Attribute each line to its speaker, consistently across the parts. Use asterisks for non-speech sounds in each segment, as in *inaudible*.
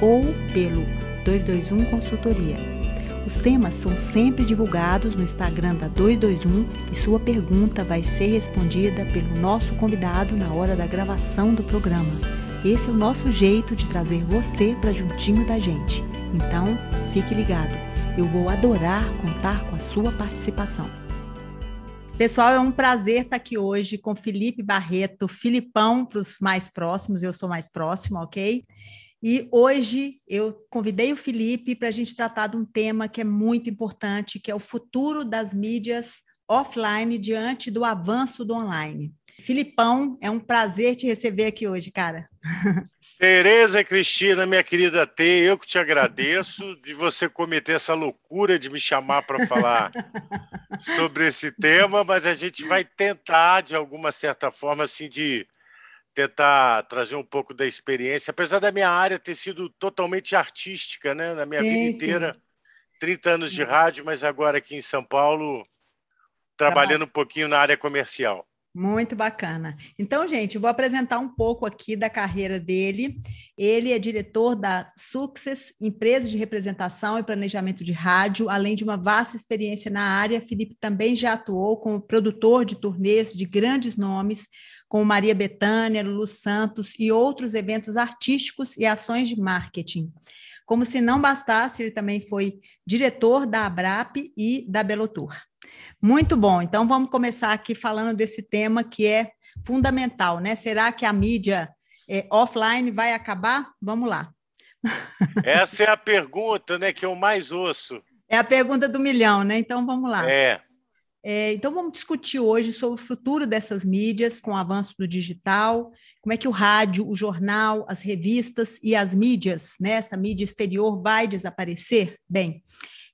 Speaker 1: ou pelo 221 Consultoria. Os temas são sempre divulgados no Instagram da 221 e sua pergunta vai ser respondida pelo nosso convidado na hora da gravação do programa. Esse é o nosso jeito de trazer você para juntinho da gente. Então, fique ligado. Eu vou adorar contar com a sua participação. Pessoal, é um prazer estar aqui hoje com Felipe Barreto, Filipão para os mais próximos, eu sou mais próxima, ok? E hoje eu convidei o Felipe para a gente tratar de um tema que é muito importante, que é o futuro das mídias offline diante do avanço do online. Filipão, é um prazer te receber aqui hoje, cara. *laughs*
Speaker 2: Tereza Cristina, minha querida T, eu que te agradeço de você cometer essa loucura de me chamar para falar sobre esse tema, mas a gente vai tentar, de alguma certa forma, assim, de tentar trazer um pouco da experiência, apesar da minha área ter sido totalmente artística, né? Na minha sim, vida inteira, sim. 30 anos de rádio, mas agora aqui em São Paulo, trabalhando um pouquinho na área comercial.
Speaker 1: Muito bacana. Então, gente, vou apresentar um pouco aqui da carreira dele. Ele é diretor da Success, empresa de representação e planejamento de rádio, além de uma vasta experiência na área. Felipe também já atuou como produtor de turnês de grandes nomes, como Maria Bethânia, Lulu Santos e outros eventos artísticos e ações de marketing. Como se não bastasse, ele também foi diretor da Abrap e da Belotur. Muito bom. Então vamos começar aqui falando desse tema que é fundamental, né? Será que a mídia é, offline vai acabar? Vamos lá.
Speaker 2: Essa é a pergunta, né, que eu mais ouço.
Speaker 1: É a pergunta do milhão, né? Então vamos lá.
Speaker 2: É.
Speaker 1: É, então, vamos discutir hoje sobre o futuro dessas mídias com o avanço do digital, como é que o rádio, o jornal, as revistas e as mídias, né, essa mídia exterior vai desaparecer? Bem,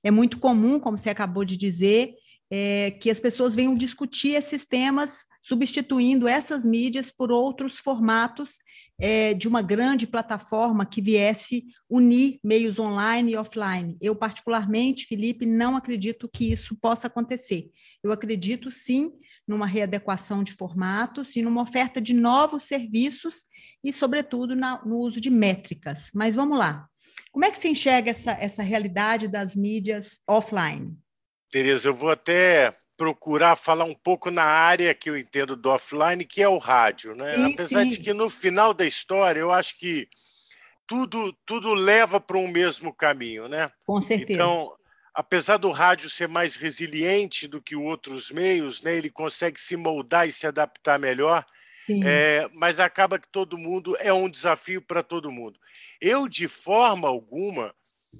Speaker 1: é muito comum, como você acabou de dizer, é, que as pessoas venham discutir esses temas, substituindo essas mídias por outros formatos é, de uma grande plataforma que viesse unir meios online e offline. Eu, particularmente, Felipe, não acredito que isso possa acontecer. Eu acredito, sim, numa readequação de formatos e numa oferta de novos serviços e, sobretudo, na, no uso de métricas. Mas vamos lá. Como é que se enxerga essa, essa realidade das mídias offline?
Speaker 2: Tereza, eu vou até procurar falar um pouco na área que eu entendo do offline, que é o rádio. Né? Sim, Apesar sim. de que no final da história eu acho que tudo, tudo leva para um mesmo caminho. Né?
Speaker 1: Com certeza.
Speaker 2: Então, apesar do rádio ser mais resiliente do que outros meios, né, ele consegue se moldar e se adaptar melhor, é, mas acaba que todo mundo é um desafio para todo mundo. Eu, de forma alguma,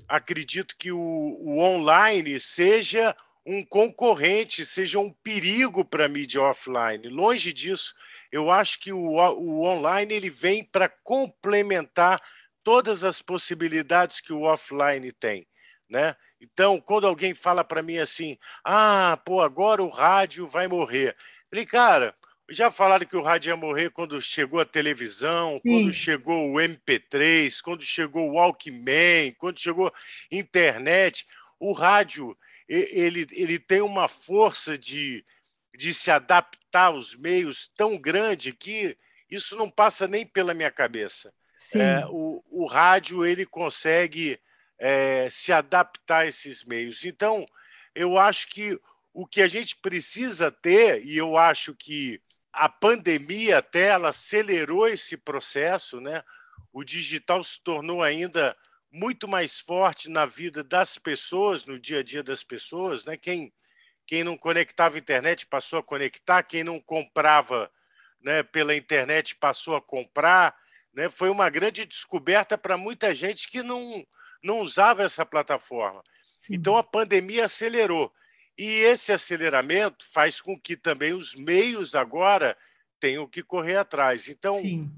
Speaker 2: acredito que o, o online seja um concorrente, seja um perigo para a mídia offline. Longe disso, eu acho que o, o online ele vem para complementar todas as possibilidades que o offline tem. Né? Então, quando alguém fala para mim assim, ah, pô, agora o rádio vai morrer. falei, cara, já falaram que o rádio ia morrer quando chegou a televisão, Sim. quando chegou o MP3, quando chegou o Walkman, quando chegou a internet. O rádio ele, ele tem uma força de, de se adaptar aos meios tão grande que isso não passa nem pela minha cabeça. É, o, o rádio ele consegue é, se adaptar a esses meios. Então, eu acho que o que a gente precisa ter, e eu acho que a pandemia até ela acelerou esse processo, né? O digital se tornou ainda muito mais forte na vida das pessoas, no dia a dia das pessoas, né? Quem quem não conectava à internet passou a conectar, quem não comprava, né, pela internet passou a comprar, né? Foi uma grande descoberta para muita gente que não não usava essa plataforma. Sim. Então a pandemia acelerou. E esse aceleramento faz com que também os meios agora tenham que correr atrás. Então, Sim.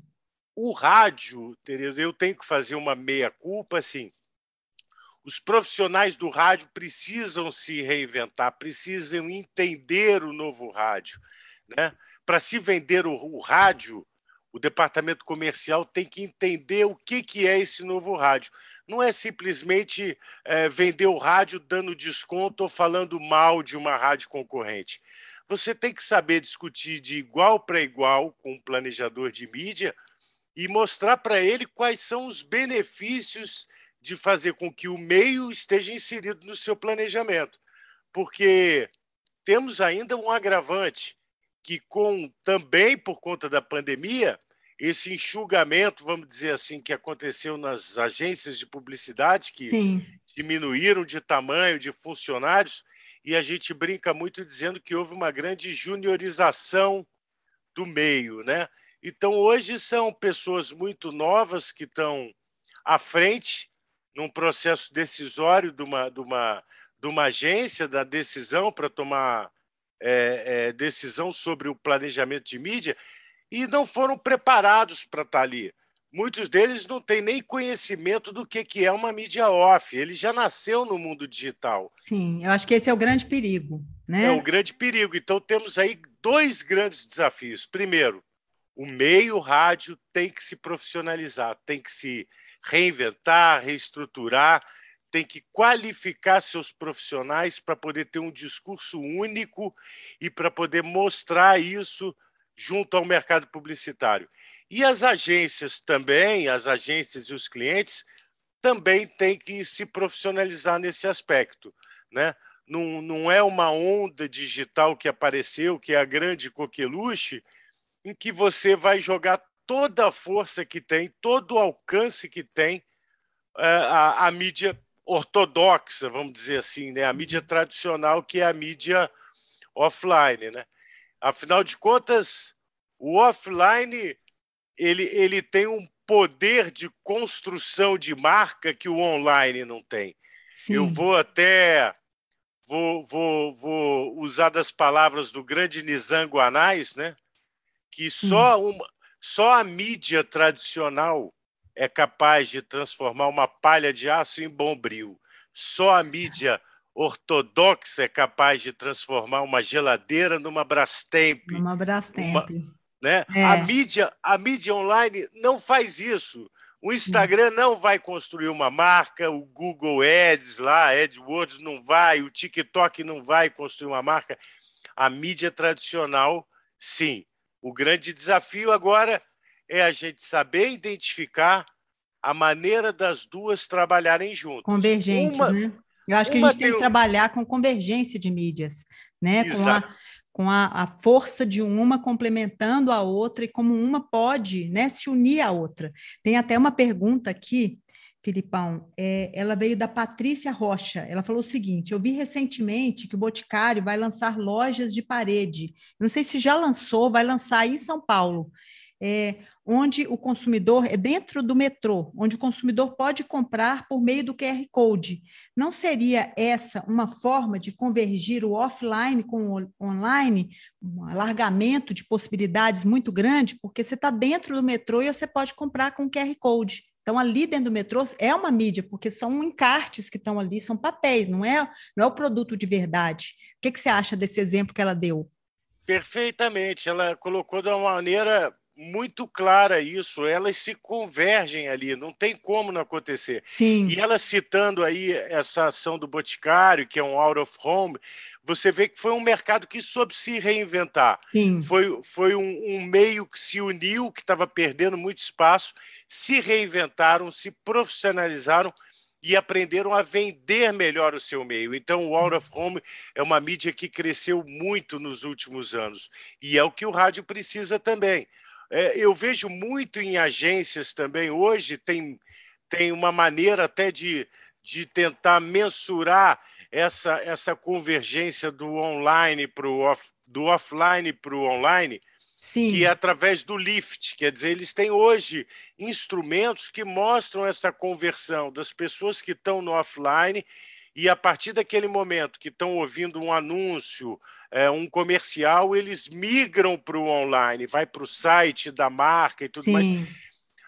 Speaker 2: o rádio, Tereza, eu tenho que fazer uma meia-culpa, assim. Os profissionais do rádio precisam se reinventar, precisam entender o novo rádio. Né? Para se vender o, o, rádio, o departamento comercial tem que entender o que, que é esse novo rádio. Não é simplesmente é, vender o rádio dando desconto ou falando mal de uma rádio concorrente. Você tem que saber discutir de igual para igual com um planejador de mídia e mostrar para ele quais são os benefícios de fazer com que o meio esteja inserido no seu planejamento. Porque temos ainda um agravante que com também por conta da pandemia, esse enxugamento, vamos dizer assim, que aconteceu nas agências de publicidade que Sim. diminuíram de tamanho de funcionários, e a gente brinca muito dizendo que houve uma grande juniorização do meio, né? Então, hoje são pessoas muito novas que estão à frente num processo decisório de uma, de uma, de uma agência da decisão para tomar é, é, decisão sobre o planejamento de mídia e não foram preparados para estar ali. Muitos deles não têm nem conhecimento do que, que é uma mídia off. Ele já nasceu no mundo digital.
Speaker 1: Sim, eu acho que esse é o grande perigo. Né?
Speaker 2: É o grande perigo. Então, temos aí dois grandes desafios. Primeiro, o meio rádio tem que se profissionalizar, tem que se reinventar, reestruturar, tem que qualificar seus profissionais para poder ter um discurso único e para poder mostrar isso junto ao mercado publicitário. E as agências também, as agências e os clientes também têm que se profissionalizar nesse aspecto, né? Não, não é uma onda digital que apareceu, que é a grande coqueluche, em que você vai jogar toda a força que tem, todo o alcance que tem é, a, a, mídia ortodoxa, vamos dizer assim, né? a mídia tradicional, que é a mídia offline. Né? Afinal de contas, o offline ele, ele tem um poder de construção de marca que o online não tem. Sim. Eu vou até vou, vou, vou usar das palavras do grande Nizam Guanais, né? que só, uma, só a mídia tradicional é capaz de transformar uma palha de aço em bombril. Só a mídia ortodoxa é capaz de transformar uma geladeira numa Brastemp.
Speaker 1: Uma Brastemp. Uma,
Speaker 2: né? É. A, mídia, a mídia online não faz isso. O Instagram não vai construir uma marca, o Google Ads lá, AdWords não vai, o TikTok não vai construir uma marca. A mídia tradicional, sim. O grande desafio agora é a gente saber identificar a maneira das duas trabalharem juntas.
Speaker 1: Convergentes, uma, né? Eu acho que a gente tem que trabalhar com convergência de mídias, né? Com, a, com a, a, força de uma complementando a outra e como uma pode né, se unir à outra. Tem até uma pergunta aqui Filipão, é, ela veio da Patrícia Rocha. Ela falou o seguinte: eu vi recentemente que o Boticário vai lançar lojas de parede. Não sei se já lançou, vai lançar aí em São Paulo. É, onde o consumidor é dentro do metrô, onde o consumidor pode comprar por meio do QR Code. Não seria essa uma forma de convergir o offline com o online, um alargamento de possibilidades muito grande, porque você está dentro do metrô e você pode comprar com QR Code. Então, ali dentro do metrô é uma mídia, porque são encartes que estão ali, são papéis, não é, não é o produto de verdade. O que, que você acha desse exemplo que ela deu?
Speaker 2: Perfeitamente. Ela colocou de uma maneira muito clara isso, elas se convergem ali, não tem como não acontecer.
Speaker 1: Sim.
Speaker 2: E ela citando aí essa ação do Boticário, que é um out of home, você vê que foi um mercado que soube se reinventar.
Speaker 1: Sim.
Speaker 2: Foi, foi um, um meio que se uniu, que estava perdendo muito espaço, se reinventaram, se profissionalizaram e aprenderam a vender melhor o seu meio. Então, o out of home é uma mídia que cresceu muito nos últimos anos e é o que o rádio precisa também. É, eu vejo muito em agências também, hoje tem, tem uma maneira até de, de tentar mensurar essa, essa convergência do online para o off, do offline para o online,
Speaker 1: Sim.
Speaker 2: que é através do lift. Quer dizer, eles têm hoje instrumentos que mostram essa conversão das pessoas que estão no offline e a partir daquele momento que estão ouvindo um anúncio, é, um comercial, eles migram para o online, vai para o site da marca e tudo Sim. mais.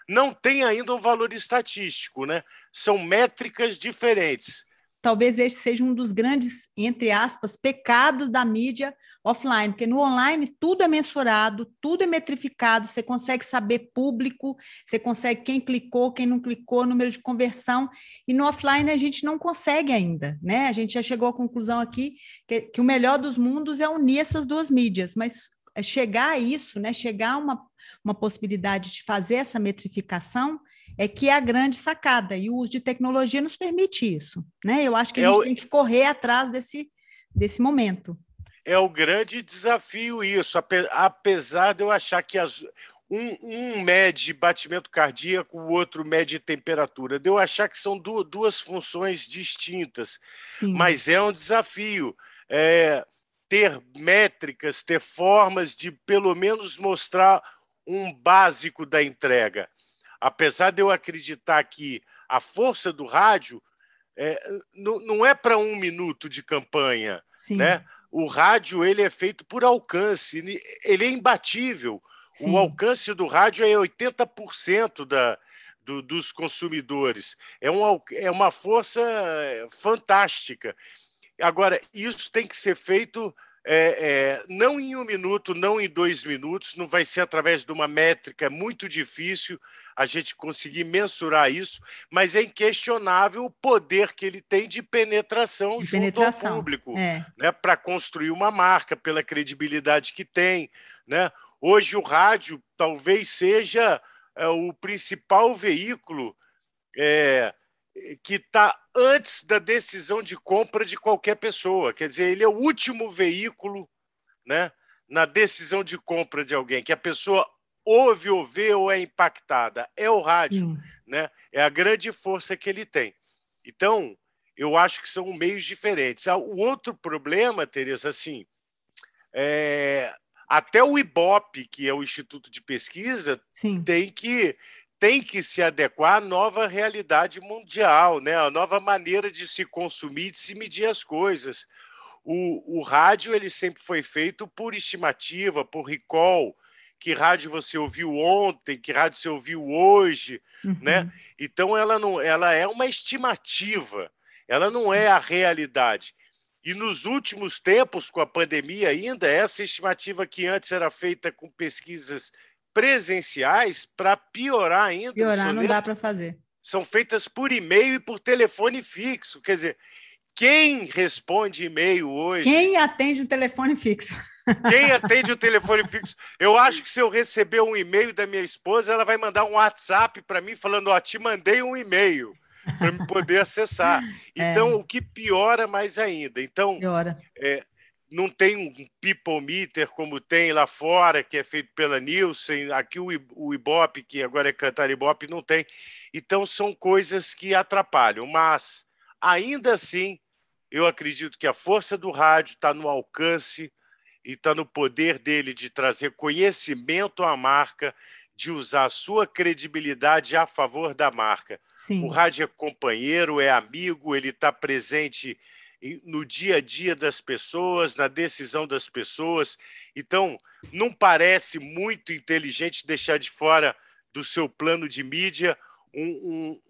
Speaker 2: não tem ainda um valor estatístico, né? São métricas diferentes
Speaker 1: talvez esse seja um dos grandes, entre aspas, pecados da mídia offline, porque no online tudo é mensurado, tudo é metrificado, você consegue saber público, você consegue quem clicou, quem não clicou, número de conversão, e no offline a gente não consegue ainda, né? A gente já chegou à conclusão aqui que, que o melhor dos mundos é unir essas duas mídias, mas é chegar a isso, né? Chegar a uma, uma possibilidade de fazer essa metrificação é que é a grande sacada, e o uso de tecnologia nos permite isso. Né? Eu acho que a é gente o... tem que correr atrás desse, desse momento.
Speaker 2: É o grande desafio isso, apesar de eu achar que as, um, um mede batimento cardíaco, o outro mede temperatura. De eu achar que são duas, duas funções distintas, Sim. mas é um desafio. É, ter métricas, ter formas de pelo menos mostrar um básico da entrega apesar de eu acreditar que a força do rádio é, não, não é para um minuto de campanha, Sim. né? O rádio ele é feito por alcance, ele é imbatível. Sim. O alcance do rádio é 80% da, do, dos consumidores. É, um, é uma força fantástica. Agora, isso tem que ser feito é, é, não em um minuto, não em dois minutos, não vai ser através de uma métrica muito difícil a gente conseguir mensurar isso, mas é inquestionável o poder que ele tem de penetração de junto penetração. ao público, é. né, para construir uma marca, pela credibilidade que tem. Né? Hoje o rádio talvez seja é, o principal veículo é, que está antes da decisão de compra de qualquer pessoa. Quer dizer, ele é o último veículo né, na decisão de compra de alguém, que a pessoa ouve ou vê ou é impactada. É o rádio, né? é a grande força que ele tem. Então, eu acho que são meios diferentes. Ah, o outro problema, Tereza, assim, é... até o IBOP, que é o Instituto de Pesquisa, Sim. tem que tem que se adequar à nova realidade mundial, né? a nova maneira de se consumir, de se medir as coisas. O, o rádio ele sempre foi feito por estimativa, por recall, que rádio você ouviu ontem, que rádio você ouviu hoje, uhum. né? Então ela não, ela é uma estimativa, ela não é a realidade. E nos últimos tempos, com a pandemia ainda, essa estimativa que antes era feita com pesquisas presenciais, para piorar ainda.
Speaker 1: Piorar não dá para fazer.
Speaker 2: São feitas por e-mail e por telefone fixo. Quer dizer, quem responde e-mail hoje?
Speaker 1: Quem atende o telefone fixo? *laughs*
Speaker 2: Quem atende o telefone fixo? Eu acho que se eu receber um e-mail da minha esposa, ela vai mandar um WhatsApp para mim falando: Ó, te mandei um e-mail para me poder acessar. *laughs* É. Então, é. o que piora mais ainda. Então, piora. É, não tem um people meter como tem lá fora, que é feito pela Nielsen, aqui o, Ibope, que agora é Cantar Ibope, não tem. Então, são coisas que atrapalham, mas ainda assim, eu acredito que a força do rádio está no alcance e está no poder dele de trazer conhecimento à marca, de usar a sua credibilidade a favor da marca. Sim. O rádio é companheiro, é amigo, ele está presente no dia a dia das pessoas, na decisão das pessoas. Então, não parece muito inteligente deixar de fora do seu plano de mídia um,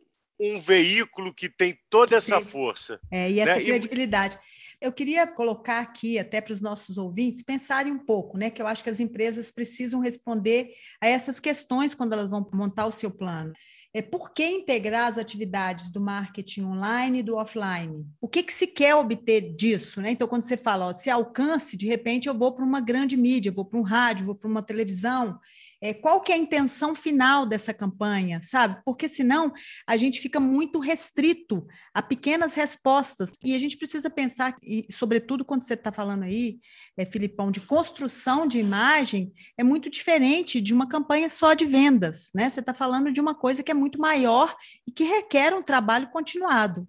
Speaker 2: um, um veículo que tem toda essa força.
Speaker 1: É, e essa né? credibilidade. Eu queria colocar aqui, até para os nossos ouvintes, pensarem um pouco, né? Que eu acho que as empresas precisam responder a essas questões quando elas vão montar o seu plano. É por que integrar as atividades do marketing online e do offline? O que, que se quer obter disso? Né? Então, quando você fala, ó, se alcance, de repente eu vou para uma grande mídia, vou para um rádio, vou para uma televisão, é, qual que é a intenção final dessa campanha, sabe? Porque senão a gente fica muito restrito a pequenas respostas e a gente precisa pensar, e sobretudo quando você está falando aí, é, Filipão, de construção de imagem, é muito diferente de uma campanha só de vendas, né? Você está falando de uma coisa que é muito maior e que requer um trabalho continuado.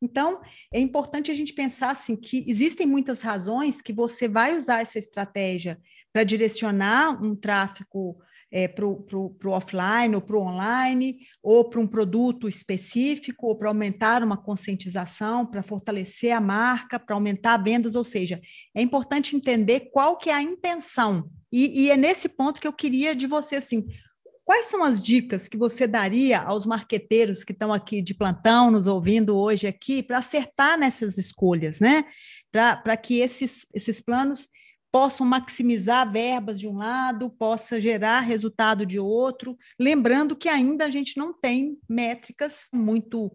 Speaker 1: Então, é importante a gente pensar assim que existem muitas razões que você vai usar essa estratégia para direcionar um tráfego é, para o offline ou para o online, ou para um produto específico, ou para aumentar uma conscientização, para fortalecer a marca, para aumentar vendas, ou seja, é importante entender qual que é a intenção. E, e, é nesse ponto que eu queria de você, assim, Quais são as dicas que você daria aos marqueteiros que estão aqui de plantão, nos ouvindo hoje aqui, para acertar nessas escolhas, né? Para que esses, esses planos possam maximizar verbas de um lado, possa gerar resultado de outro, lembrando que ainda a gente não tem métricas muito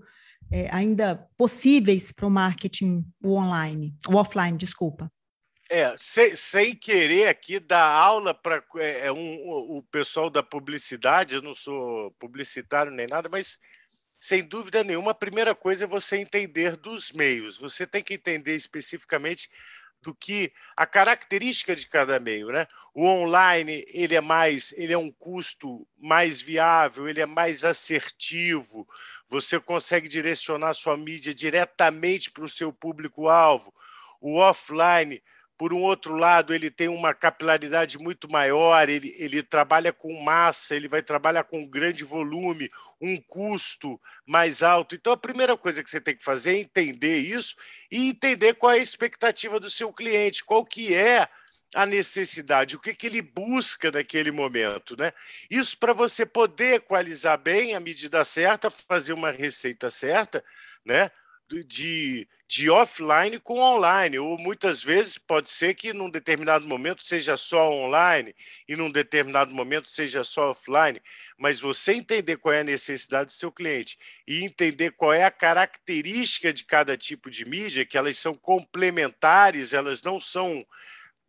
Speaker 1: é, ainda possíveis para o marketing online, o offline, desculpa.
Speaker 2: É, sem, sem querer aqui dar aula para é, é, um, o pessoal da publicidade, eu não sou publicitário nem nada, mas sem dúvida nenhuma, a primeira coisa é você entender dos meios. Você tem que entender especificamente do que a característica de cada meio, né? O online ele é mais, ele é um custo mais viável, ele é mais assertivo. Você consegue direcionar sua mídia diretamente para o seu público-alvo. O offline por um outro lado, ele tem uma capilaridade muito maior, ele, ele trabalha com massa, ele vai trabalhar com grande volume, um custo mais alto. Então, a primeira coisa que você tem que fazer é entender isso e entender qual é a expectativa do seu cliente, qual que é a necessidade, o que, que ele busca naquele momento. Né? Isso para você poder equalizar bem a medida certa, fazer uma receita certa, né? de, de offline com online, ou muitas vezes pode ser que num determinado momento seja só online e num determinado momento seja só offline, mas você entender qual é a necessidade do seu cliente e entender qual é a característica de cada tipo de mídia, que elas são complementares, elas não são,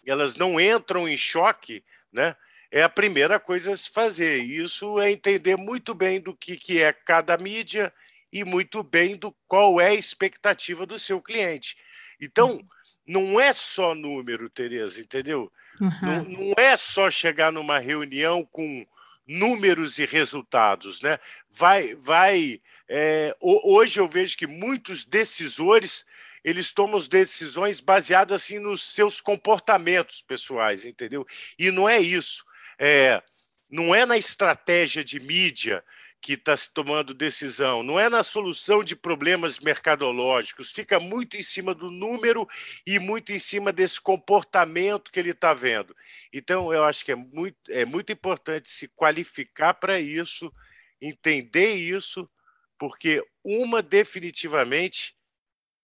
Speaker 2: elas não entram em choque, né? É a primeira coisa a se fazer. Isso é entender muito bem do que, que é cada mídia e muito bem do qual é a expectativa do seu cliente. Então, uhum. não é só número, Tereza, entendeu? Uhum. Não, não é só chegar numa reunião com números e resultados, né? Vai, vai. É, hoje eu vejo que muitos decisores eles tomam decisões baseadas assim nos seus comportamentos pessoais, entendeu? E não é isso. É, não é na estratégia de mídia, que está se tomando decisão, não é na solução de problemas mercadológicos, fica muito em cima do número e muito em cima desse comportamento que ele está vendo. Então, eu acho que é muito, é muito importante se qualificar para isso, entender isso, porque uma definitivamente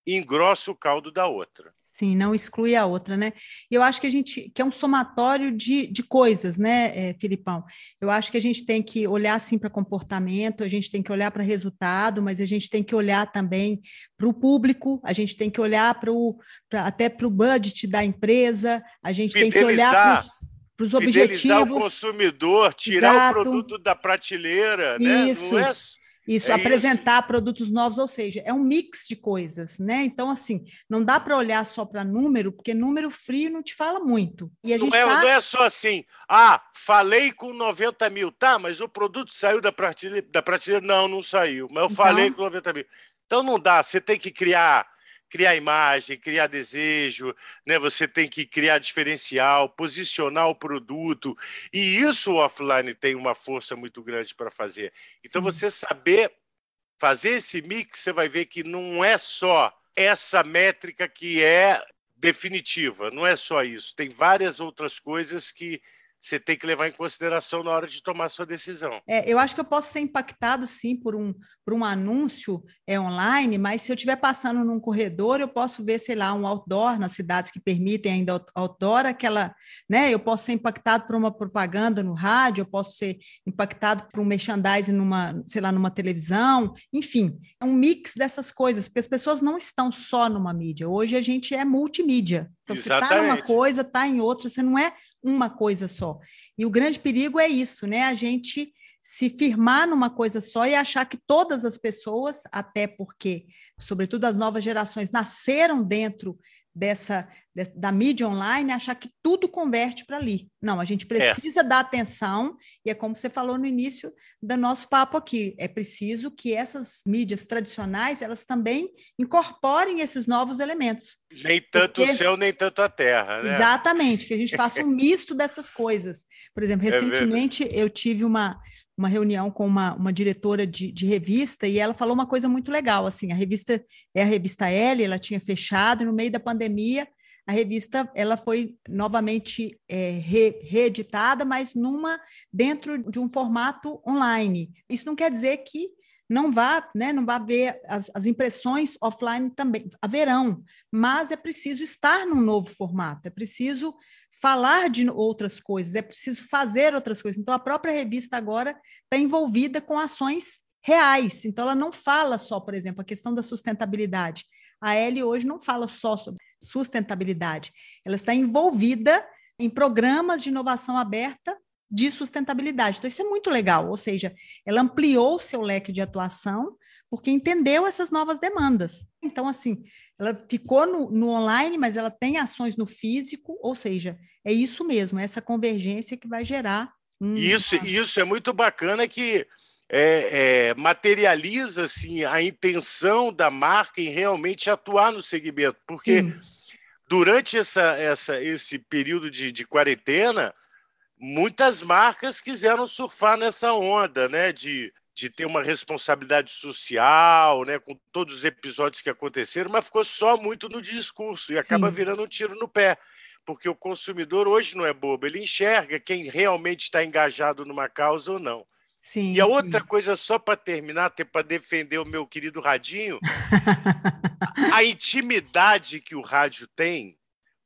Speaker 2: engrossa o caldo da outra.
Speaker 1: Sim, não exclui a outra, né? E eu acho que a gente, que é um somatório de, de coisas, né, é, Filipão? Eu acho que a gente tem que olhar, sim, para comportamento, a gente tem que olhar para resultado, mas a gente tem que olhar também para o público, a gente tem que olhar para o, pra, até para o budget da empresa, a gente Fidelizar. tem que olhar para os objetivos. Fidelizar
Speaker 2: o consumidor, tirar Exato. o produto da prateleira, né?
Speaker 1: Isso. Não é isso, é apresentar isso. produtos novos, ou seja, é um mix de coisas, né? Então, assim, não dá para olhar só para número, porque número frio não te fala muito.
Speaker 2: E a não, é, tá... não é só assim, ah, falei com 90 mil, tá, mas o produto saiu da prateleira, da prateleira? Não, não saiu, mas eu então... falei com 90 mil. Então não dá, você tem que criar criar imagem, criar desejo, né? Você tem que criar diferencial, posicionar o produto, e isso o offline tem uma força muito grande para fazer. Então Sim. você saber fazer esse mix, você vai ver que não é só essa métrica que é definitiva, não é só isso. Tem várias outras coisas que você tem que levar em consideração na hora de tomar sua decisão.
Speaker 1: É, eu acho que eu posso ser impactado sim por um, por um anúncio é, online, mas se eu estiver passando num corredor, eu posso ver, sei lá, um outdoor nas cidades que permitem ainda outdoor, aquela, né? Eu posso ser impactado por uma propaganda no rádio, eu posso ser impactado por um merchandising numa, sei lá, numa televisão, enfim, é um mix dessas coisas, porque as pessoas não estão só numa mídia. Hoje a gente é multimídia. Então, Exatamente. você está numa coisa, está em outra, você não é uma coisa só. E o grande perigo é isso, né? A gente se firmar numa coisa só e achar que todas as pessoas, até porque, sobretudo as novas gerações, nasceram dentro dessa da mídia online achar que tudo converte para ali. Não, a gente é. precisa é. dar atenção, e é como você falou no início do nosso papo aqui, é preciso que essas mídias tradicionais, elas também incorporem esses novos elementos.
Speaker 2: Nem tanto Porque... o céu, nem tanto a terra, né?
Speaker 1: Exatamente, que a gente faça um misto dessas coisas. Por exemplo, *laughs* é recentemente é eu tive uma, uma reunião com uma, uma diretora de, de, revista e ela falou uma coisa muito legal, assim, a revista é a revista L, ela tinha fechado, no meio da pandemia a revista ela foi novamente é, re, reeditada, mas numa dentro de um formato online. Isso não quer dizer que não vá, né, não vá haver as, as impressões offline também haverão, mas é preciso estar num novo formato, é preciso falar de outras coisas, é preciso fazer outras coisas. Então a própria revista agora está envolvida com ações reais. Então ela não fala só, por exemplo, a questão da sustentabilidade. A L hoje não fala só sobre sustentabilidade, ela está envolvida em programas de inovação aberta de sustentabilidade. Então, isso é muito legal, ou seja, ela ampliou o seu leque de atuação porque entendeu essas novas demandas. Então, assim, ela ficou no, no, online, mas ela tem ações no físico, ou seja, é isso mesmo, é essa convergência que vai gerar.
Speaker 2: Um... Isso, isso é muito bacana que é, é, materializa assim, a intenção da marca em realmente atuar no segmento, porque Sim. durante essa, essa, esse período de, de quarentena, muitas marcas quiseram surfar nessa onda, né? De, de ter uma responsabilidade social, né? Com todos os episódios que aconteceram, mas ficou só muito no discurso e acaba Sim. virando um tiro no pé. Porque o consumidor hoje não é bobo, ele enxerga quem realmente está engajado numa causa ou não. Sim, e a sim. outra coisa, só para terminar, para defender o meu querido Radinho, *laughs* a intimidade que o rádio tem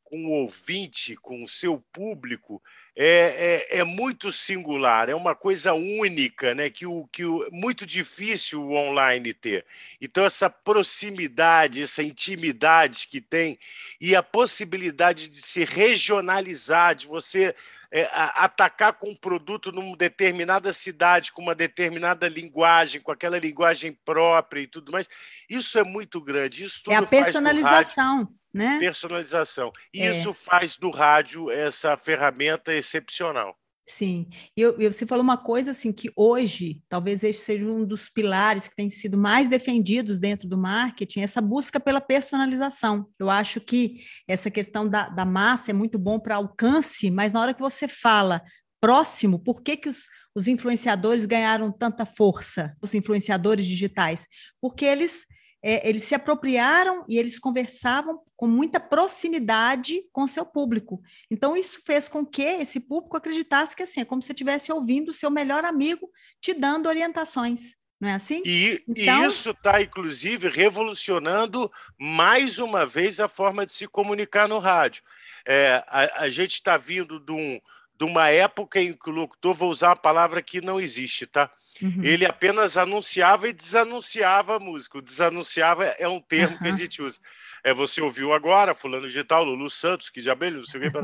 Speaker 2: com o ouvinte, com o seu público, é, é, é, muito singular, é uma coisa única, né? que, o, que o, muito difícil o online ter. Então, essa proximidade, essa intimidade que tem e a possibilidade de se regionalizar, de você é, atacar com um produto numa determinada cidade, com uma determinada linguagem, com aquela linguagem própria e tudo mais, isso é muito grande. Isso
Speaker 1: é a personalização né?
Speaker 2: Personalização. E é. isso faz do rádio essa ferramenta excepcional.
Speaker 1: Sim, e eu, eu, você falou uma coisa assim que hoje talvez esse seja um dos pilares que tem sido mais defendidos dentro do marketing, essa busca pela personalização. Eu acho que essa questão da, da massa é muito bom para alcance, mas na hora que você fala próximo, por que, que os, os influenciadores ganharam tanta força, os influenciadores digitais? Porque eles é, eles se apropriaram e eles conversavam com muita proximidade com seu público. Então, isso fez com que esse público acreditasse que assim, é como se estivesse ouvindo o seu melhor amigo te dando orientações. Não é assim?
Speaker 2: E, então... e isso está, inclusive, revolucionando mais uma vez a forma de se comunicar no rádio. É, a, a gente está vindo de, um, de uma época em que o locutor, vou usar uma palavra que não existe, tá? Uhum. Ele apenas anunciava e desanunciava a música. O desanunciava é um termo uhum. que a gente usa. É, você ouviu agora, fulano de tal, Lulu Santos, que já não sei o que.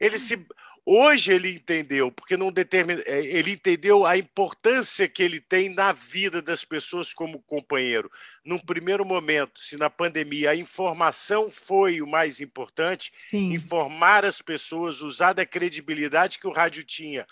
Speaker 2: Ele se Hoje ele entendeu, porque não determina, é, ele entendeu a importância que ele tem na vida das pessoas como companheiro. Num primeiro momento, se na pandemia a informação foi o mais importante, Sim. informar as pessoas, usar da credibilidade que o rádio tinha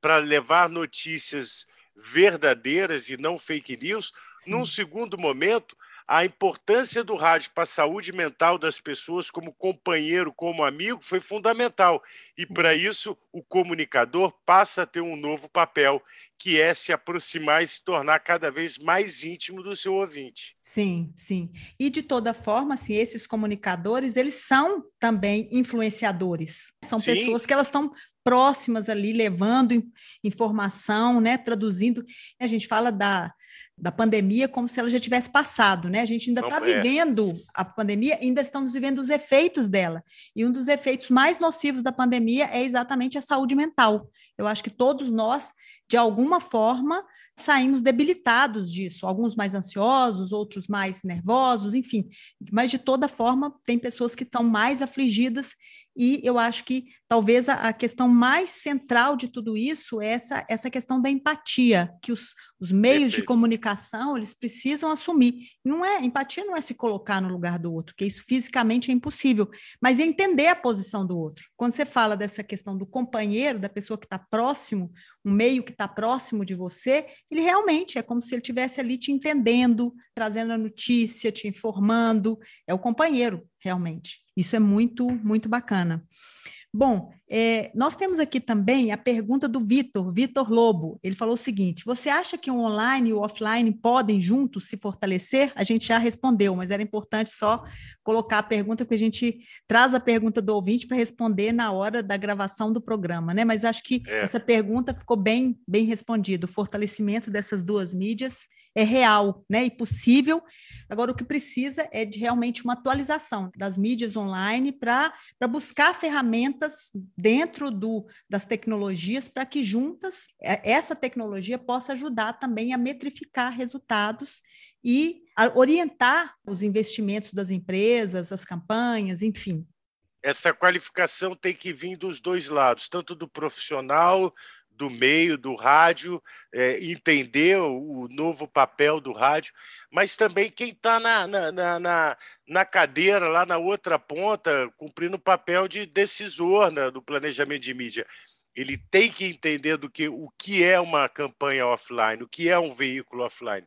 Speaker 2: para levar notícias verdadeiras e não fake news. Sim. Num segundo momento, a importância do rádio para a saúde mental das pessoas, como companheiro, como amigo, foi fundamental. E para uhum. isso, o comunicador passa a ter um novo papel, que é se aproximar e se tornar cada vez mais íntimo do seu ouvinte.
Speaker 1: Sim, sim. E de toda forma, assim, esses comunicadores, eles são também influenciadores. São sim. pessoas que elas estão próximas ali, levando informação, né, traduzindo. A gente fala da da pandemia como se ela já tivesse passado, né? A gente ainda está é. vivendo a pandemia, ainda estamos vivendo os efeitos dela. E um dos efeitos mais nocivos da pandemia é exatamente a saúde mental. Eu acho que todos nós, de alguma forma, saímos debilitados disso, alguns mais ansiosos, outros mais nervosos, enfim. Mas de toda forma, tem pessoas que estão mais afligidas e eu acho que talvez a, a, questão mais central de tudo isso é essa, essa questão da empatia, que os, os meios Perfeito. de comunicação eles precisam assumir. Não é empatia não é se colocar no lugar do outro, que isso fisicamente é impossível, mas é entender a posição do outro. Quando você fala dessa questão do companheiro, da pessoa que está próximo, um meio que está próximo de você, ele realmente é como se ele estivesse ali te entendendo, trazendo a notícia, te informando. É o companheiro, realmente. Isso é muito, muito bacana. Bom, É, nós temos aqui também a pergunta do Vitor, Vitor Lobo. Ele falou o seguinte: você acha que o online e o offline podem juntos se fortalecer? A gente já respondeu, mas era importante só colocar a pergunta, porque a gente traz a pergunta do ouvinte para responder na hora da gravação do programa, né? Mas acho que é. essa pergunta ficou bem, bem respondida. O fortalecimento dessas duas mídias é real, né? E possível. Agora, o que precisa é de realmente uma atualização das mídias online para buscar ferramentas dentro do, das tecnologias para que juntas é, essa tecnologia possa ajudar também a metrificar resultados e orientar os investimentos das empresas, as campanhas, enfim.
Speaker 2: Essa qualificação tem que vir dos dois lados, tanto do profissional do meio do rádio, é, entender o, novo papel do rádio, mas também quem está na, na, na, na, cadeira, lá na outra ponta, cumprindo o papel de decisor né, do planejamento de mídia. Ele tem que entender do que o que é uma campanha offline, o que é um veículo offline.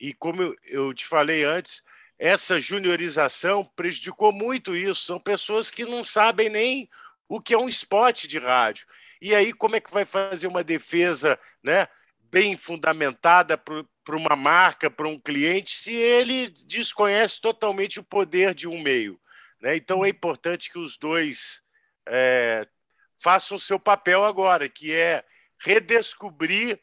Speaker 2: E como eu, eu te falei antes, essa juniorização prejudicou muito isso. São pessoas que não sabem nem o que é um spot de rádio. E aí, como é que vai fazer uma defesa né, bem fundamentada para uma marca, para um cliente, se ele desconhece totalmente o poder de um meio? Né? Então, é importante que os dois é, façam o seu papel agora, que é redescobrir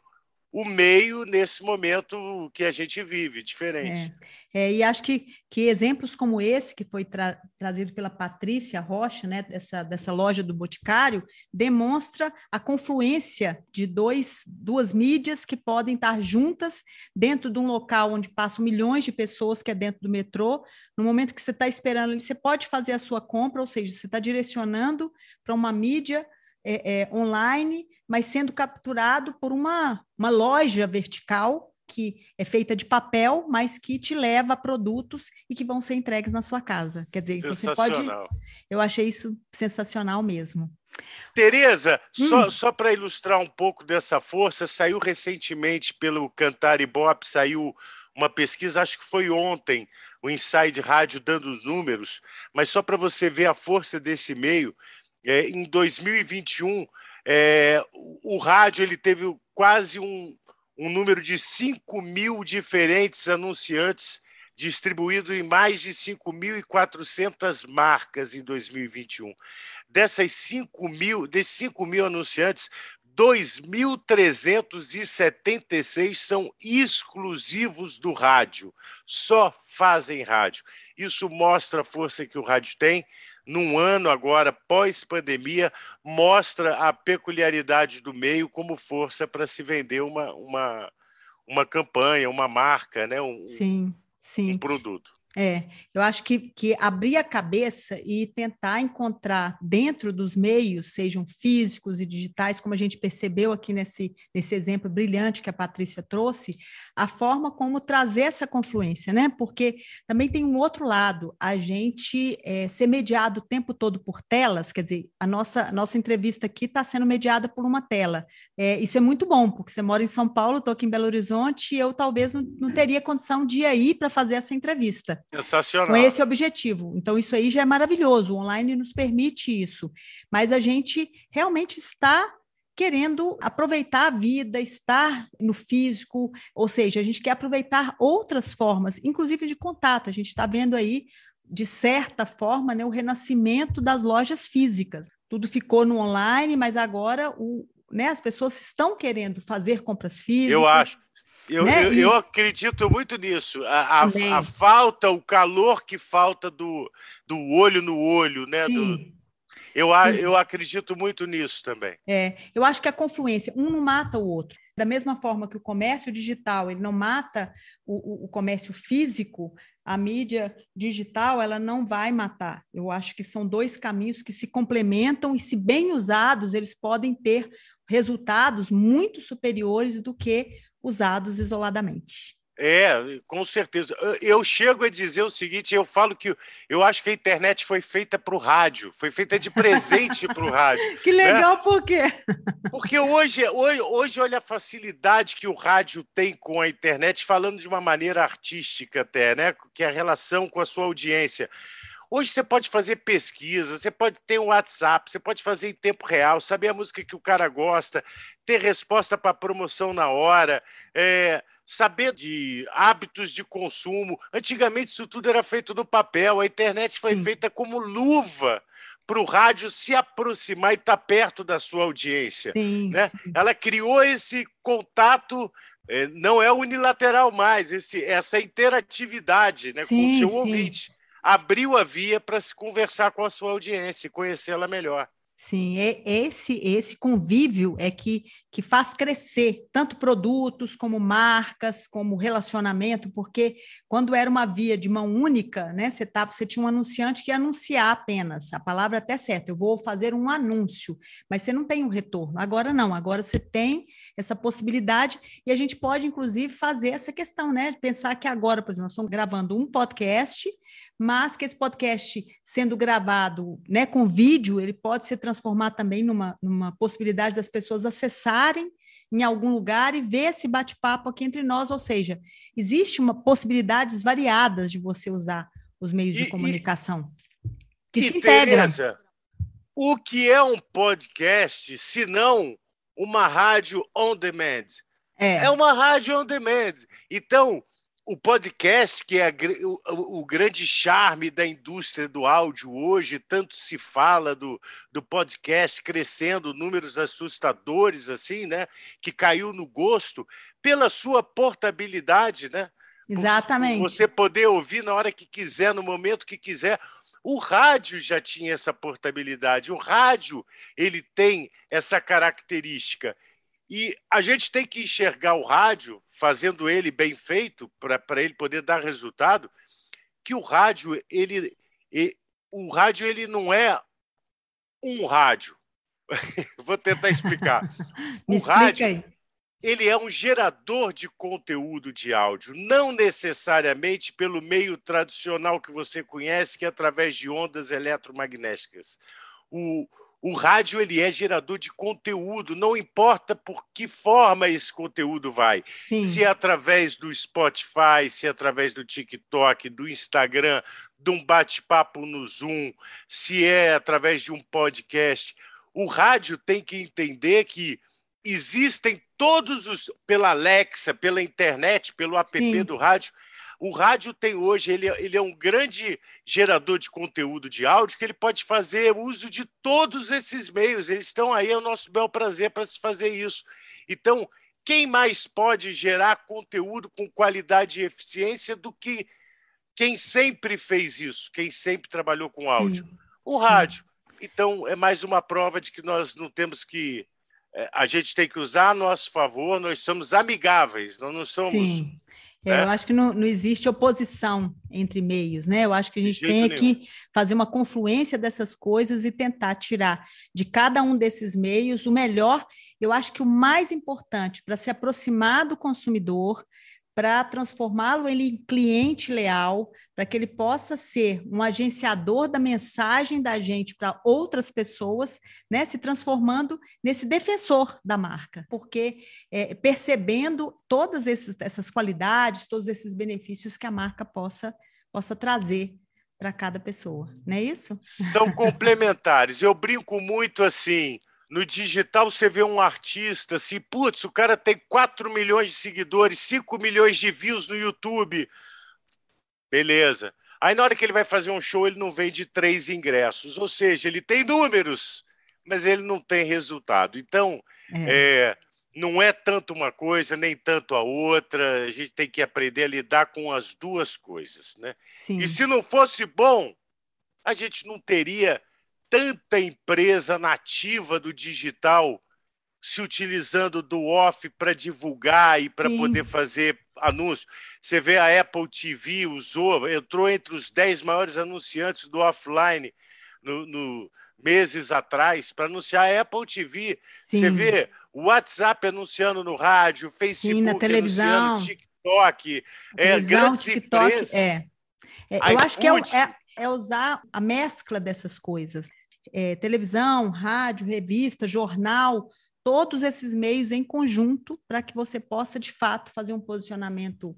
Speaker 2: o meio nesse momento que a gente vive, diferente.
Speaker 1: É, é e acho que, que exemplos como esse, que foi tra trazido pela Patrícia Rocha, né, dessa, dessa loja do Boticário, demonstra a confluência de dois, duas mídias que podem estar juntas dentro de um local onde passam milhões de pessoas, que é dentro do metrô. No momento que você está esperando, você pode fazer a sua compra, ou seja, você está direcionando para uma mídia é, é, online, mas sendo capturado por uma, uma loja vertical que é feita de papel, mas que te leva a produtos e que vão ser entregues na sua casa. Quer dizer, você pode. Eu achei isso sensacional mesmo.
Speaker 2: Tereza, hum. só, só para ilustrar um pouco dessa força, saiu recentemente pelo Cantar e Bop, saiu uma pesquisa, acho que foi ontem, o Inside Rádio dando os números, mas só para você ver a força desse meio, é, em 2021, é, o, o rádio ele teve quase um, um número de 5 mil diferentes anunciantes distribuído em mais de 5.400 marcas em 2021. Dessas 5 mil, desses 5 mil anunciantes, 2.376 são exclusivos do rádio, só fazem rádio. Isso mostra a força que o rádio tem. Num ano agora, pós-pandemia, mostra a peculiaridade do meio como força para se vender uma, uma, uma campanha, uma marca, né? um,
Speaker 1: sim, sim.
Speaker 2: um produto.
Speaker 1: É, eu acho que, que abrir a cabeça e tentar encontrar dentro dos meios, sejam físicos e digitais, como a gente percebeu aqui nesse, nesse exemplo brilhante que a Patrícia trouxe, a forma como trazer essa confluência, né? Porque também tem um outro lado, a gente é, ser mediado o tempo todo por telas, quer dizer, a nossa, nossa entrevista aqui está sendo mediada por uma tela. É, isso é muito bom, porque você mora em São Paulo, estou aqui em Belo Horizonte, e eu talvez não, não teria condição de ir para fazer essa entrevista.
Speaker 2: Sensacional.
Speaker 1: Com esse objetivo. Então, isso aí já é maravilhoso. O online nos permite isso. Mas a gente realmente está querendo aproveitar a vida, estar no físico, ou seja, a gente quer aproveitar outras formas, inclusive de contato. A gente está vendo aí, de certa forma, né, o renascimento das lojas físicas. Tudo ficou no online, mas agora o, né, as pessoas estão querendo fazer compras físicas.
Speaker 2: Eu acho. Eu, né? eu, eu, acredito muito nisso. A, a, a, falta, o calor que falta do, do olho no olho, né? Sim. Do, eu, Sim. eu acredito muito nisso também.
Speaker 1: É, eu acho que a confluência, um não mata o outro. Da mesma forma que o comércio digital ele não mata o, o, o comércio físico, a mídia digital ela não vai matar. Eu acho que são dois caminhos que se complementam e, se bem usados, eles podem ter resultados muito superiores do que usados isoladamente.
Speaker 2: É, com certeza. Eu chego a dizer o seguinte: eu falo que eu acho que a internet foi feita para o rádio, foi feita de presente para o rádio. *laughs*
Speaker 1: Que né? legal, né? por quê?
Speaker 2: Porque hoje, hoje, hoje, olha a facilidade que o rádio tem com a internet, falando de uma maneira artística até, né? Que é a relação com a sua audiência. Hoje você pode fazer pesquisa, você pode ter um WhatsApp, você pode fazer em tempo real, saber a música que o cara gosta, ter resposta para promoção na hora, é, saber de hábitos de consumo. Antigamente isso tudo era feito no papel, a internet foi Sim. feita como luva para o rádio se aproximar e estar tá perto da sua audiência. Sim, né? Sim. Ela criou esse contato, é, não é unilateral mais, esse, essa interatividade né, sim, com o seu sim. ouvinte. Abriu a via para se conversar com a sua audiência e conhecê-la melhor.
Speaker 1: Sim, esse esse convívio é que, que faz crescer tanto produtos como marcas, como relacionamento, porque quando era uma via de mão única, né, você, tava, você tinha um anunciante que ia anunciar apenas, a palavra é até certa, eu vou fazer um anúncio, mas você não tem um retorno. Agora não, agora você tem essa possibilidade e a gente pode, inclusive, fazer essa questão, né? Pensar que agora, por exemplo, nós estamos gravando um podcast, mas que esse podcast sendo gravado né, com vídeo, ele pode ser transformar também numa, numa possibilidade das pessoas acessarem em algum lugar e ver esse bate-papo aqui entre nós, ou seja, existe uma possibilidades variadas de você usar os meios de comunicação
Speaker 2: que e, se integram. Tereza, o que é um podcast se não uma rádio on demand? É. é uma rádio on demand. Então, o podcast, que é o, o, grande charme da indústria do áudio hoje, tanto se fala do, do podcast crescendo, números assustadores, assim, né? Que caiu no gosto pela sua portabilidade, né?
Speaker 1: Exatamente.
Speaker 2: Você poder ouvir na hora que quiser, no momento que quiser. O rádio já tinha essa portabilidade. O rádio ele tem essa característica. E a gente tem que enxergar o rádio, fazendo ele bem feito, para ele poder dar resultado, que o rádio, ele, ele, o rádio ele não é um rádio. *laughs* Vou tentar explicar. *laughs* o rádio, aí. ele é um gerador de conteúdo de áudio, não necessariamente pelo meio tradicional que você conhece, que é através de ondas eletromagnéticas. O, o rádio ele é gerador de conteúdo, não importa por que forma esse conteúdo vai. Sim. Se é através do Spotify, se é através do TikTok, do Instagram, de um bate-papo no Zoom, se é através de um podcast. O rádio tem que entender que existem todos os pela Alexa, pela internet, pelo app Sim. do rádio, o rádio tem hoje, ele, é, ele é um grande gerador de conteúdo de áudio que ele pode fazer uso de todos esses meios. Eles estão aí, é o nosso bel prazer para se fazer isso. Então, quem mais pode gerar conteúdo com qualidade e eficiência do que quem sempre fez isso, quem sempre trabalhou com áudio? Sim. O rádio. Então, é mais uma prova de que nós não temos que. É, a gente tem que usar a nosso favor, nós somos amigáveis, nós não somos. Sim.
Speaker 1: É, eu acho que não, não, existe oposição entre meios, né? Eu acho que a gente tem que fazer uma confluência dessas coisas e tentar tirar de cada um desses meios o melhor. Eu acho que o mais importante para se aproximar do consumidor, para transformá-lo em cliente leal, para que ele possa ser um agenciador da mensagem da gente para outras pessoas, né, se transformando nesse defensor da marca, porque é, percebendo todas esses, essas qualidades, todos esses benefícios que a marca possa, possa trazer para cada pessoa, não é isso?
Speaker 2: São complementares. Eu brinco muito assim. No digital, você vê um artista assim, putz, o cara tem 4 milhões de seguidores, 5 milhões de views no YouTube. Beleza. Aí, na hora que ele vai fazer um show, ele não vende três ingressos. Ou seja, ele tem números, mas ele não tem resultado. Então, é. É, não é tanto uma coisa, nem tanto a outra. A gente tem que aprender a lidar com as duas coisas. Né? Sim. E se não fosse bom, a gente não teria tanta empresa nativa do digital se utilizando do off para divulgar e para poder fazer anúncio. Você vê a Apple TV usou, entrou entre os 10 maiores anunciantes do offline no, no meses atrás para anunciar a Apple TV. Sim. Você vê o WhatsApp anunciando no rádio, Facebook Sim, na televisão. anunciando, TikTok, é, grandes TikTok, empresas.
Speaker 1: É. é eu acho que é, é, é usar a mescla dessas coisas. É, televisão, rádio, revista, jornal, todos esses meios em conjunto para que você possa, de fato, fazer um posicionamento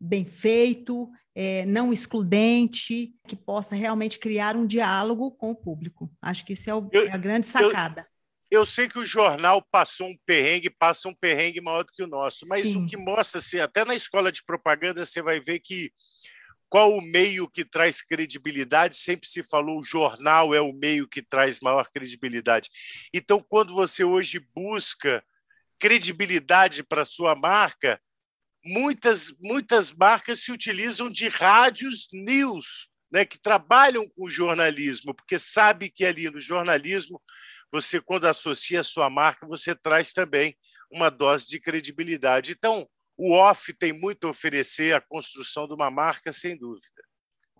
Speaker 1: bem feito, é, não excludente, que possa realmente criar um diálogo com o público. Acho que isso é, o, eu, é a grande sacada.
Speaker 2: Eu, eu, sei que o jornal passou um perrengue, passa um perrengue maior do que o nosso, mas Sim. o que mostra, assim, até na escola de propaganda, você vai ver que qual o meio que traz credibilidade? Sempre se falou o jornal é o meio que traz maior credibilidade. Então, quando você hoje busca credibilidade para sua marca, muitas muitas marcas se utilizam de rádios news, né, que trabalham com jornalismo, porque sabe que ali no jornalismo você quando associa a sua marca, você traz também uma dose de credibilidade. Então, o off tem muito a oferecer à construção de uma marca, sem dúvida.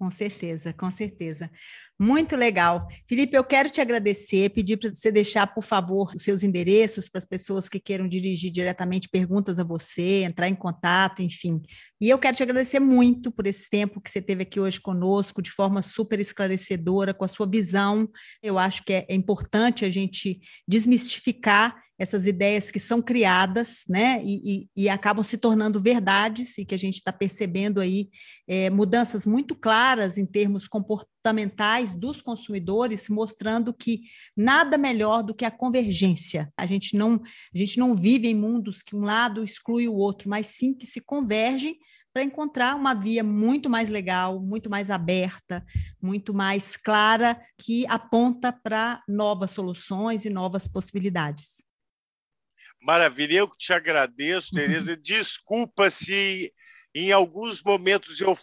Speaker 1: Com certeza, com certeza. Muito legal. Felipe, eu quero te agradecer, pedir para você deixar, por favor, os seus endereços para as pessoas que queiram dirigir diretamente perguntas a você, entrar em contato, enfim. E eu quero te agradecer muito por esse tempo que você teve aqui hoje conosco, de forma super esclarecedora, com a sua visão. Eu acho que é, é importante a gente desmistificar essas ideias que são criadas, né, e, e, e, acabam se tornando verdades, e que a gente está percebendo aí é, mudanças muito claras em termos comportamentais dos consumidores, mostrando que nada melhor do que a convergência. A gente não, a gente não vive em mundos que um lado exclui o outro, mas sim que se convergem para encontrar uma via muito mais legal, muito mais aberta, muito mais clara, que aponta para novas soluções e novas possibilidades.
Speaker 2: Maravilha, eu te agradeço, Tereza. *laughs* Desculpa se em alguns momentos eu,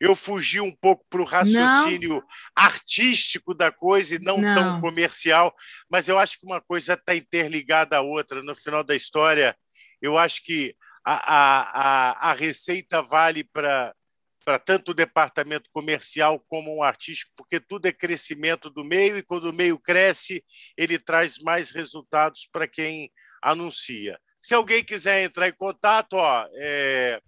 Speaker 2: eu fugi um pouco para o raciocínio não. artístico da coisa e não, não, tão comercial, mas eu acho que uma coisa está interligada à outra. No final da história, eu acho que a, a, a, a receita vale para para tanto o departamento comercial como o artístico, porque tudo é crescimento do meio e quando o meio cresce, ele traz mais resultados para quem anuncia. Se alguém quiser entrar em contato, ó, é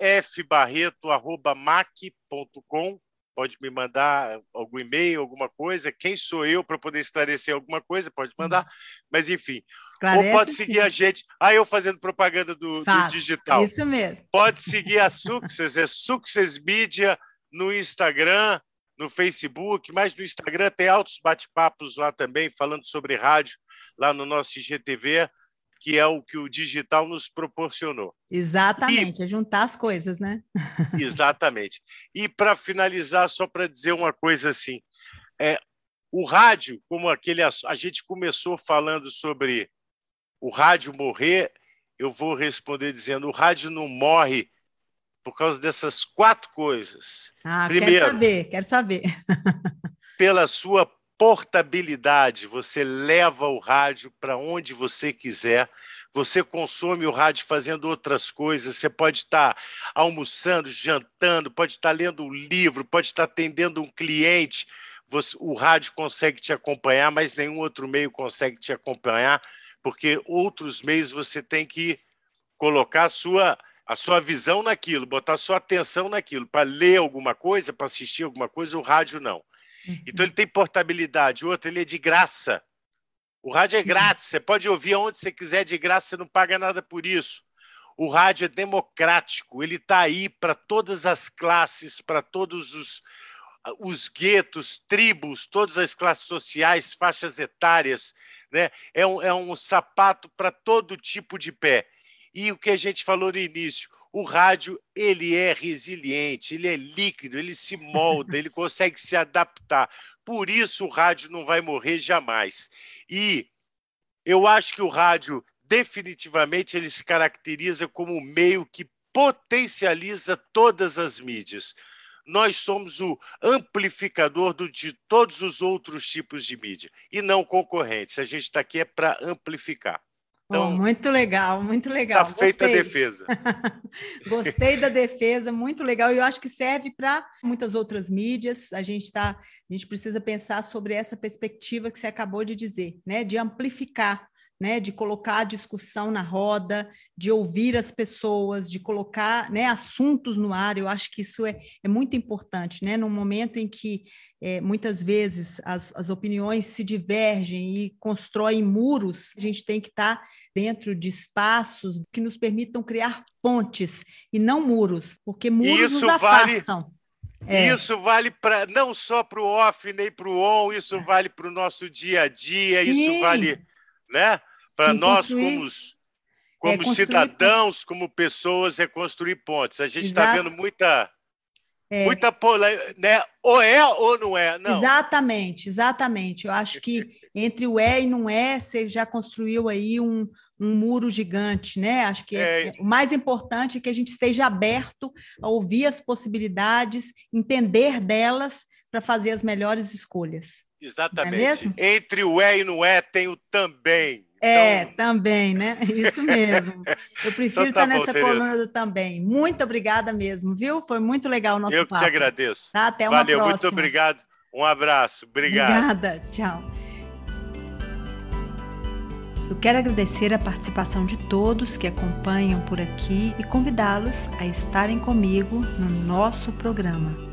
Speaker 2: lfbarreto.mac.com, pode me mandar algum e-mail, alguma coisa. Quem sou eu para poder esclarecer alguma coisa? Pode mandar. Mas, enfim. Esclarece, Ou pode seguir sim. a gente. Ah, eu fazendo propaganda do, do, digital.
Speaker 1: Isso mesmo.
Speaker 2: Pode seguir a Success, é Success Media no Instagram, no Facebook, mas no Instagram tem altos bate-papos lá também, falando sobre rádio lá no nosso IGTV, que é o que o digital nos proporcionou.
Speaker 1: Exatamente, e, é juntar as coisas, né? *laughs*
Speaker 2: exatamente. E para finalizar, só para dizer uma coisa assim, é, o rádio, como aquele a gente começou falando sobre o rádio morrer, eu vou responder dizendo o rádio não morre por causa dessas quatro coisas.
Speaker 1: Ah, Primeiro, quero saber, quero saber. *laughs*
Speaker 2: pela sua portabilidade, você leva o rádio para onde você quiser, você consome o rádio fazendo outras coisas, você pode estar almoçando, jantando, pode estar lendo um livro, pode estar atendendo um cliente, você, o rádio consegue te acompanhar, mas nenhum outro meio consegue te acompanhar, porque outros meios você tem que colocar a sua a sua visão naquilo, botar sua atenção naquilo, para ler alguma coisa, para assistir alguma coisa, o rádio não. Então ele tem portabilidade. O outro, ele é de graça. O rádio é uhum. grátis, você pode ouvir onde você quiser de graça, você não paga nada por isso. O rádio é democrático, ele está aí para todas as classes, para todos os, os guetos, tribos, todas as classes sociais, faixas etárias. Né? É, um, é um sapato para todo tipo de pé. E o que a gente falou no início, o rádio ele é resiliente, ele é líquido, ele se molda, ele *laughs* consegue se adaptar. Por isso o rádio não vai morrer jamais. E eu acho que o rádio definitivamente ele se caracteriza como um meio que potencializa todas as mídias. Nós somos o amplificador do, de todos os outros tipos de mídia e não concorrentes. A gente está aqui é para amplificar.
Speaker 1: Então, oh, muito legal, muito legal.
Speaker 2: Está feita a defesa. *laughs*
Speaker 1: Gostei da defesa, muito legal. E eu acho que serve para muitas outras mídias. A gente tá, a gente precisa pensar sobre essa perspectiva que você acabou de dizer, né? De amplificar né, de colocar a discussão na roda, de ouvir as pessoas, de colocar né, assuntos no ar. Eu acho que isso é, é muito importante, né? No momento em que é, muitas vezes as, as opiniões se divergem e constroem muros, a gente tem que estar dentro de espaços que nos permitam criar pontes e não muros, porque muros isso nos afastam.
Speaker 2: Vale... É. Isso vale para não só para o off nem para o on, isso vale para o nosso dia a dia, Sim. isso vale né? Para nós, como, como é, cidadãos, como pessoas, é construir pontes. A gente está vendo muita. É. Muita né? Ou é ou não é, não.
Speaker 1: Exatamente, exatamente. Eu acho que entre o é e não é, você já construiu aí um, um muro gigante, né? Acho que é, é. o mais importante é que a gente esteja aberto a ouvir as possibilidades, entender delas para fazer as melhores escolhas.
Speaker 2: Exatamente. É Entre o é e não é tem o também.
Speaker 1: É, então... também, né? Isso mesmo. Eu prefiro então, tá estar nessa bom, coluna do também. Muito obrigada mesmo, viu? Foi muito legal o nosso
Speaker 2: Eu
Speaker 1: papo.
Speaker 2: Eu que te agradeço.
Speaker 1: Tá? Até uma
Speaker 2: Valeu,
Speaker 1: próxima.
Speaker 2: muito obrigado. Um abraço. Obrigado.
Speaker 1: Obrigada. Tchau. Eu quero agradecer a participação de todos que acompanham por aqui e convidá-los a estarem comigo no nosso programa.